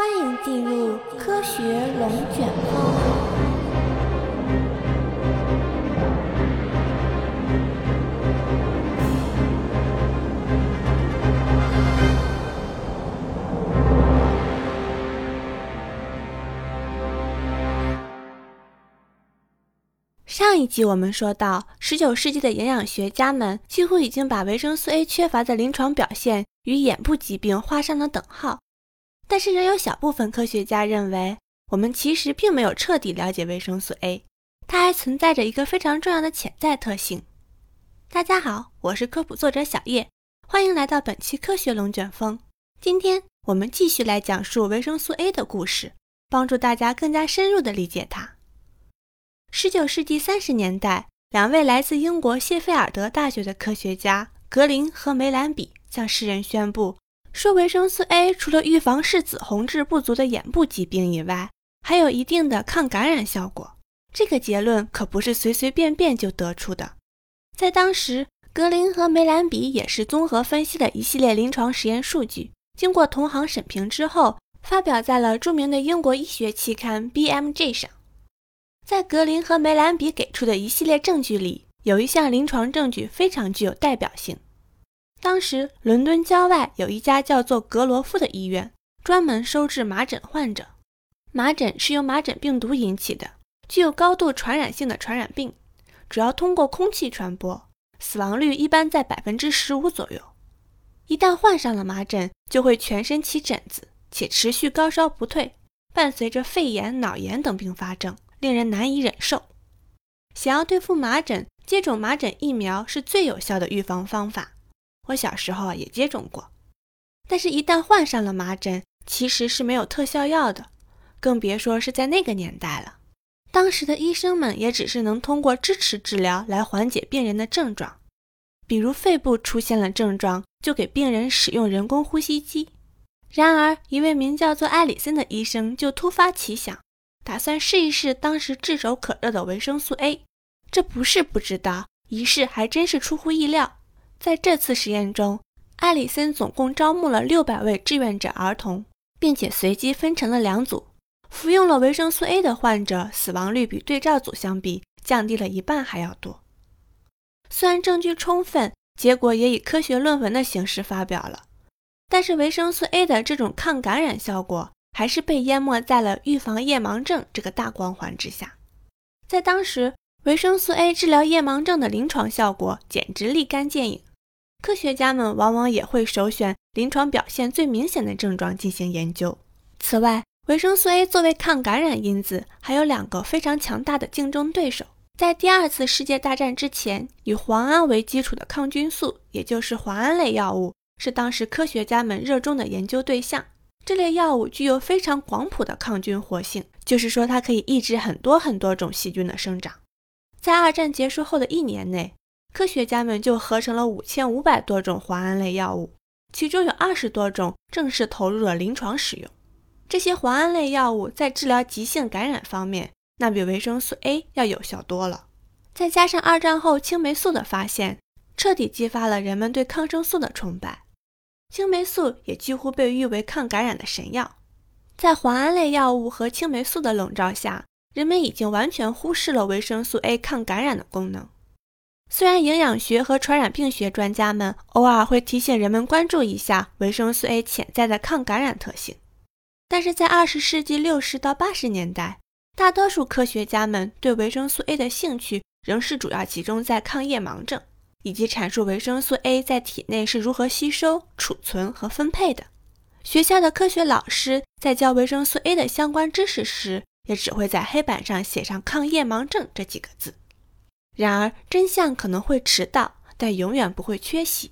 欢迎进入科学龙卷风。上一集我们说到，十九世纪的营养学家们几乎已经把维生素 A 缺乏的临床表现与眼部疾病画上了等号。但是，仍有小部分科学家认为，我们其实并没有彻底了解维生素 A，它还存在着一个非常重要的潜在特性。大家好，我是科普作者小叶，欢迎来到本期科学龙卷风。今天我们继续来讲述维生素 A 的故事，帮助大家更加深入地理解它。十九世纪三十年代，两位来自英国谢菲尔德大学的科学家格林和梅兰比向世人宣布。说维生素 A 除了预防视紫红质不足的眼部疾病以外，还有一定的抗感染效果。这个结论可不是随随便便就得出的。在当时，格林和梅兰比也是综合分析了一系列临床实验数据，经过同行审评之后，发表在了著名的英国医学期刊 BMJ 上。在格林和梅兰比给出的一系列证据里，有一项临床证据非常具有代表性。当时，伦敦郊外有一家叫做格罗夫的医院，专门收治麻疹患者。麻疹是由麻疹病毒引起的，具有高度传染性的传染病，主要通过空气传播，死亡率一般在百分之十五左右。一旦患上了麻疹，就会全身起疹子，且持续高烧不退，伴随着肺炎、脑炎等并发症，令人难以忍受。想要对付麻疹，接种麻疹疫苗是最有效的预防方法。我小时候也接种过，但是，一旦患上了麻疹，其实是没有特效药的，更别说是在那个年代了。当时的医生们也只是能通过支持治疗来缓解病人的症状，比如肺部出现了症状，就给病人使用人工呼吸机。然而，一位名叫做艾里森的医生就突发奇想，打算试一试当时炙手可热的维生素 A。这不是不知道，一试还真是出乎意料。在这次实验中，艾里森总共招募了六百位志愿者儿童，并且随机分成了两组。服用了维生素 A 的患者，死亡率比对照组相比降低了一半还要多。虽然证据充分，结果也以科学论文的形式发表了，但是维生素 A 的这种抗感染效果还是被淹没在了预防夜盲症这个大光环之下。在当时，维生素 A 治疗夜盲症的临床效果简直立竿见影。科学家们往往也会首选临床表现最明显的症状进行研究。此外，维生素 A 作为抗感染因子，还有两个非常强大的竞争对手。在第二次世界大战之前，以磺胺为基础的抗菌素，也就是磺胺类药物，是当时科学家们热衷的研究对象。这类药物具有非常广谱的抗菌活性，就是说它可以抑制很多很多种细菌的生长。在二战结束后的一年内，科学家们就合成了五千五百多种磺胺类药物，其中有二十多种正式投入了临床使用。这些磺胺类药物在治疗急性感染方面，那比维生素 A 要有效多了。再加上二战后青霉素的发现，彻底激发了人们对抗生素的崇拜。青霉素也几乎被誉为抗感染的神药。在磺胺类药物和青霉素的笼罩下，人们已经完全忽视了维生素 A 抗感染的功能。虽然营养学和传染病学专家们偶尔会提醒人们关注一下维生素 A 潜在的抗感染特性，但是在二十世纪六十到八十年代，大多数科学家们对维生素 A 的兴趣仍是主要集中在抗夜盲症，以及阐述维生素 A 在体内是如何吸收、储存和分配的。学校的科学老师在教维生素 A 的相关知识时，也只会在黑板上写上“抗夜盲症”这几个字。然而，真相可能会迟到，但永远不会缺席。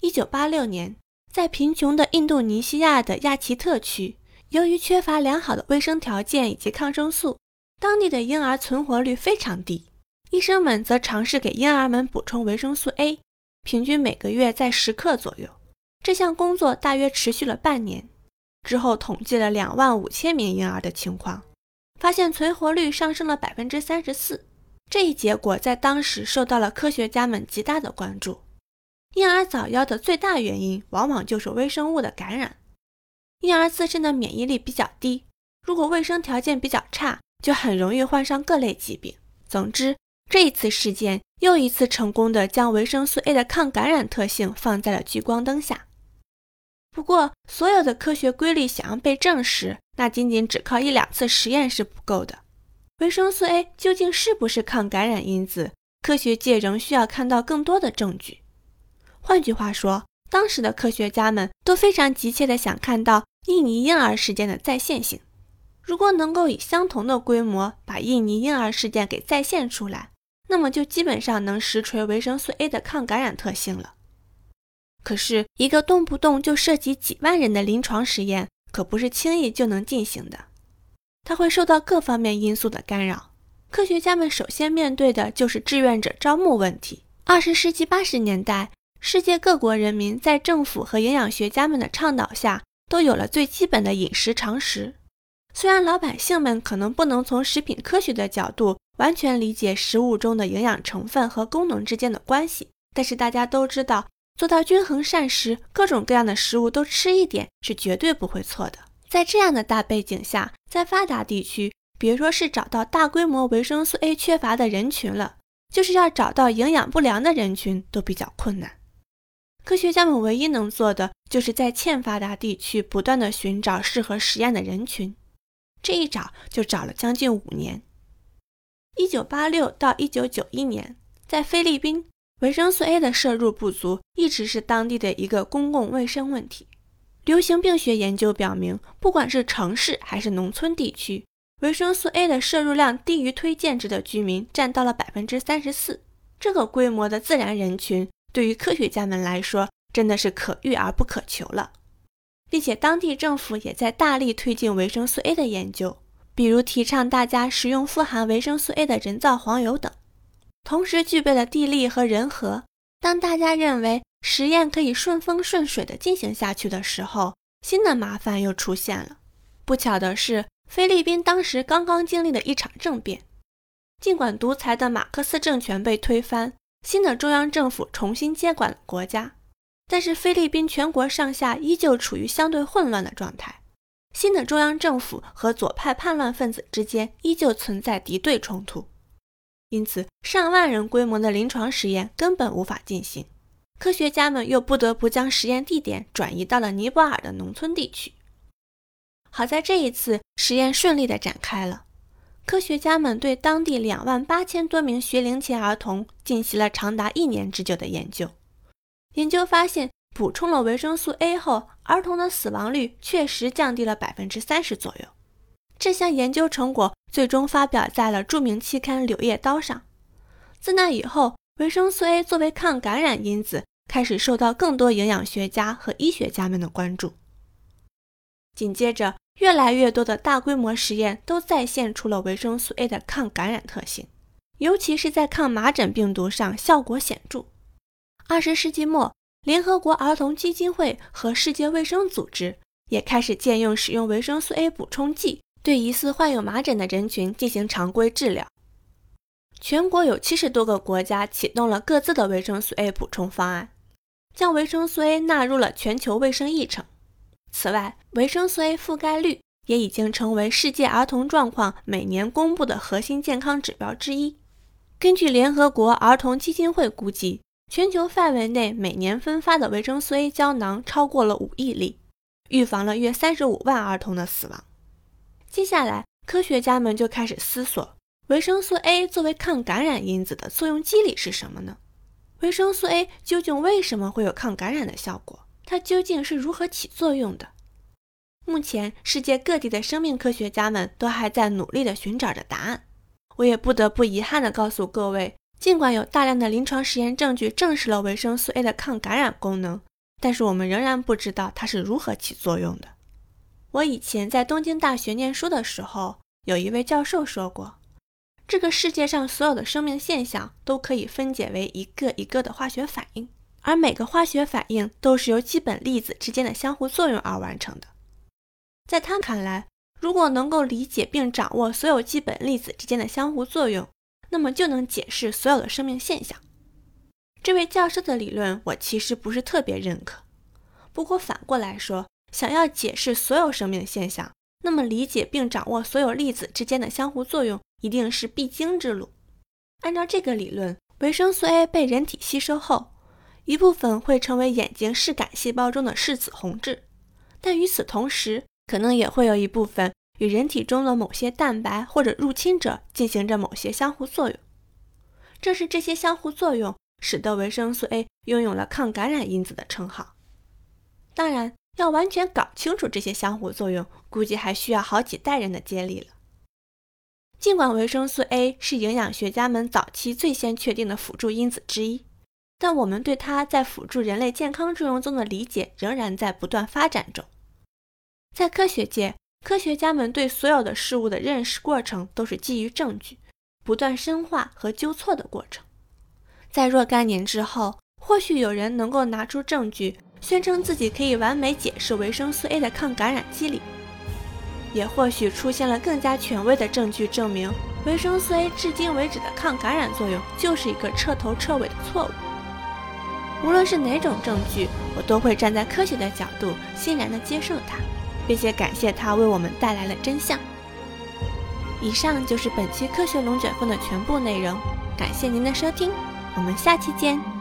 一九八六年，在贫穷的印度尼西亚的亚奇特区，由于缺乏良好的卫生条件以及抗生素，当地的婴儿存活率非常低。医生们则尝试给婴儿们补充维生素 A，平均每个月在十克左右。这项工作大约持续了半年，之后统计了两万五千名婴儿的情况，发现存活率上升了百分之三十四。这一结果在当时受到了科学家们极大的关注。婴儿早夭的最大原因往往就是微生物的感染。婴儿自身的免疫力比较低，如果卫生条件比较差，就很容易患上各类疾病。总之，这一次事件又一次成功的将维生素 A 的抗感染特性放在了聚光灯下。不过，所有的科学规律想要被证实，那仅仅只靠一两次实验是不够的。维生素 A 究竟是不是抗感染因子？科学界仍需要看到更多的证据。换句话说，当时的科学家们都非常急切地想看到印尼婴儿事件的再现性。如果能够以相同的规模把印尼婴儿事件给再现出来，那么就基本上能实锤维生素 A 的抗感染特性了。可是，一个动不动就涉及几万人的临床实验，可不是轻易就能进行的。它会受到各方面因素的干扰。科学家们首先面对的就是志愿者招募问题。二十世纪八十年代，世界各国人民在政府和营养学家们的倡导下，都有了最基本的饮食常识。虽然老百姓们可能不能从食品科学的角度完全理解食物中的营养成分和功能之间的关系，但是大家都知道，做到均衡膳食，各种各样的食物都吃一点，是绝对不会错的。在这样的大背景下，在发达地区，别说是找到大规模维生素 A 缺乏的人群了，就是要找到营养不良的人群都比较困难。科学家们唯一能做的，就是在欠发达地区不断的寻找适合实验的人群。这一找就找了将近五年。一九八六到一九九一年，在菲律宾，维生素 A 的摄入不足一直是当地的一个公共卫生问题。流行病学研究表明，不管是城市还是农村地区，维生素 A 的摄入量低于推荐值的居民占到了百分之三十四。这个规模的自然人群，对于科学家们来说，真的是可遇而不可求了。并且当地政府也在大力推进维生素 A 的研究，比如提倡大家食用富含维生素 A 的人造黄油等。同时具备了地利和人和，当大家认为。实验可以顺风顺水地进行下去的时候，新的麻烦又出现了。不巧的是，菲律宾当时刚刚经历了一场政变。尽管独裁的马克思政权被推翻，新的中央政府重新接管了国家，但是菲律宾全国上下依旧处于相对混乱的状态。新的中央政府和左派叛乱分子之间依旧存在敌对冲突，因此上万人规模的临床实验根本无法进行。科学家们又不得不将实验地点转移到了尼泊尔的农村地区。好在这一次实验顺利地展开了，科学家们对当地两万八千多名学龄前儿童进行了长达一年之久的研究。研究发现，补充了维生素 A 后，儿童的死亡率确实降低了百分之三十左右。这项研究成果最终发表在了著名期刊《柳叶刀》上。自那以后，维生素 A 作为抗感染因子，开始受到更多营养学家和医学家们的关注。紧接着，越来越多的大规模实验都再现出了维生素 A 的抗感染特性，尤其是在抗麻疹病毒上效果显著。二十世纪末，联合国儿童基金会和世界卫生组织也开始建用使用维生素 A 补充剂，对疑似患有麻疹的人群进行常规治疗。全国有七十多个国家启动了各自的维生素 A 补充方案，将维生素 A 纳入了全球卫生议程。此外，维生素 A 覆盖率也已经成为世界儿童状况每年公布的核心健康指标之一。根据联合国儿童基金会估计，全球范围内每年分发的维生素 A 胶囊超过了五亿粒，预防了约三十五万儿童的死亡。接下来，科学家们就开始思索。维生素 A 作为抗感染因子的作用机理是什么呢？维生素 A 究竟为什么会有抗感染的效果？它究竟是如何起作用的？目前，世界各地的生命科学家们都还在努力地寻找着答案。我也不得不遗憾地告诉各位，尽管有大量的临床实验证据证实了维生素 A 的抗感染功能，但是我们仍然不知道它是如何起作用的。我以前在东京大学念书的时候，有一位教授说过。这个世界上所有的生命现象都可以分解为一个一个的化学反应，而每个化学反应都是由基本粒子之间的相互作用而完成的。在他看来，如果能够理解并掌握所有基本粒子之间的相互作用，那么就能解释所有的生命现象。这位教授的理论我其实不是特别认可，不过反过来说，想要解释所有生命现象，那么理解并掌握所有粒子之间的相互作用，一定是必经之路。按照这个理论，维生素 A 被人体吸收后，一部分会成为眼睛视杆细胞中的视紫红质，但与此同时，可能也会有一部分与人体中的某些蛋白或者入侵者进行着某些相互作用。正是这些相互作用，使得维生素 A 拥有了抗感染因子的称号。当然，要完全搞清楚这些相互作用，估计还需要好几代人的接力了。尽管维生素 A 是营养学家们早期最先确定的辅助因子之一，但我们对它在辅助人类健康作用中的理解仍然在不断发展中。在科学界，科学家们对所有的事物的认识过程都是基于证据。不断深化和纠错的过程，在若干年之后，或许有人能够拿出证据，宣称自己可以完美解释维生素 A 的抗感染机理；也或许出现了更加权威的证据，证明维生素 A 至今为止的抗感染作用就是一个彻头彻尾的错误。无论是哪种证据，我都会站在科学的角度，欣然地接受它，并且感谢它为我们带来了真相。以上就是本期科学龙卷风的全部内容，感谢您的收听，我们下期见。